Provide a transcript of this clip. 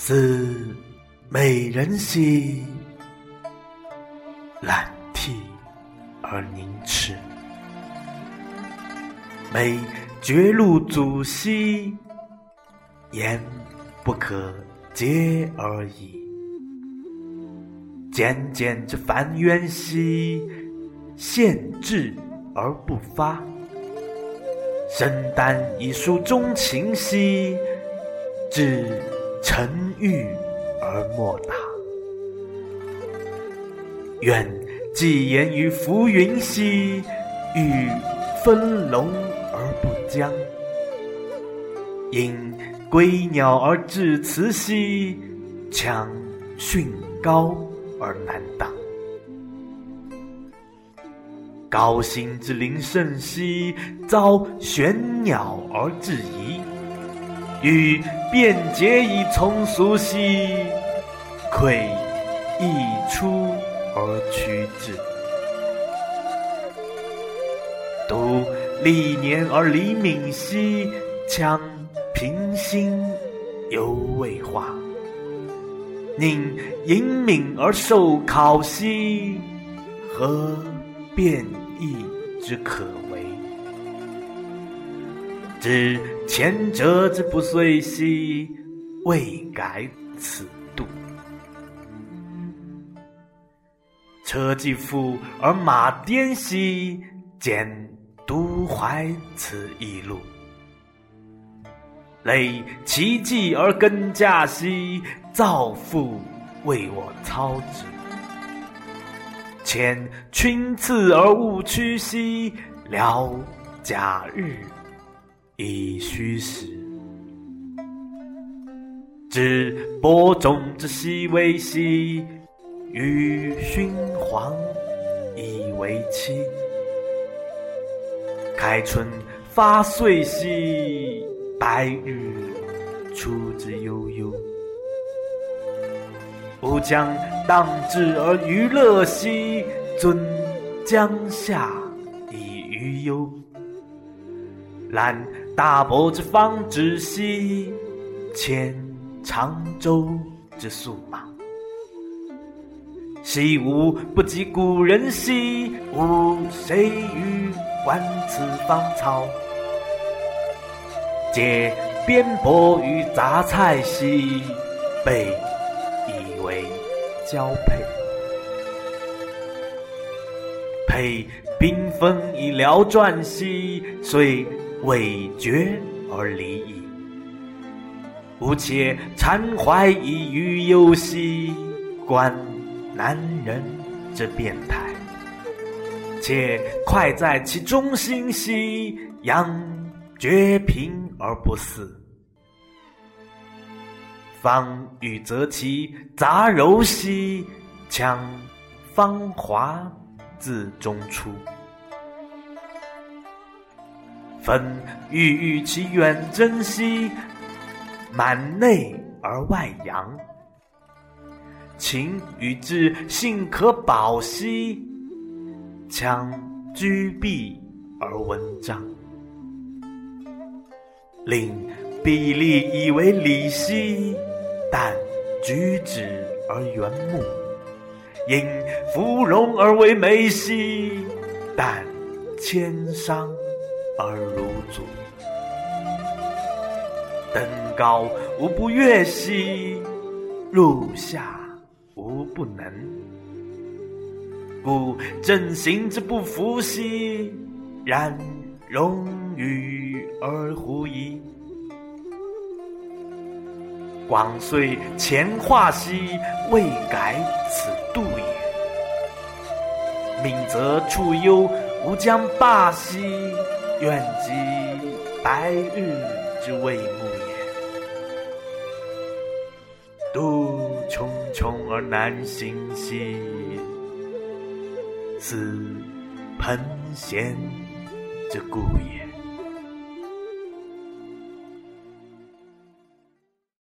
思美人兮，懒涕而凝迟。美绝路阻兮，言不可竭而已。渐渐之繁渊兮，献志而不发。身担一书钟情兮，至沉郁而莫达。愿寄言于浮云兮，欲分龙而不僵。因归鸟而致辞兮，强训高而难当。高星之临甚兮，遭玄鸟而致疑；与便捷以从俗兮，愧易出而趋之。独历年而离敏兮，强平心犹未化。宁隐敏而受考兮，何变易之可？知前者之不遂兮，未改此度。车既复而马颠兮，见独怀此一路。累其迹而更驾兮，造父为我操之。遣群次而勿趋兮，聊假日以虚实。知播种之细微兮，与熏黄以为期。开春发岁兮，白日出之悠悠。吾将当之而娱乐兮，尊江夏以娱忧。然大伯之方止兮，牵长洲之粟马。昔吾不及古人兮，吾谁与观此芳草？皆边伯与杂菜兮，备以为交配。配冰封以疗传兮，虽未决而离矣。吾且惭怀以娱忧兮，观男人之变态。且快在其中心兮，扬绝平而不死。方欲择其杂糅兮，强芳华自中出。分欲与其远征兮，满内而外扬。情与志信可保兮，强居避而文章。令臂力以为礼兮，但举止而圆目；因芙蓉而为美兮，但谦商而如足。登高无不悦兮，入下无不能。故正行之不服兮，然容与而乎矣。广遂前化兮，未改此度也。敏则处忧，吾将罢兮，愿及白日之未暮也。独茕茕而难行兮，此盆闲之故也。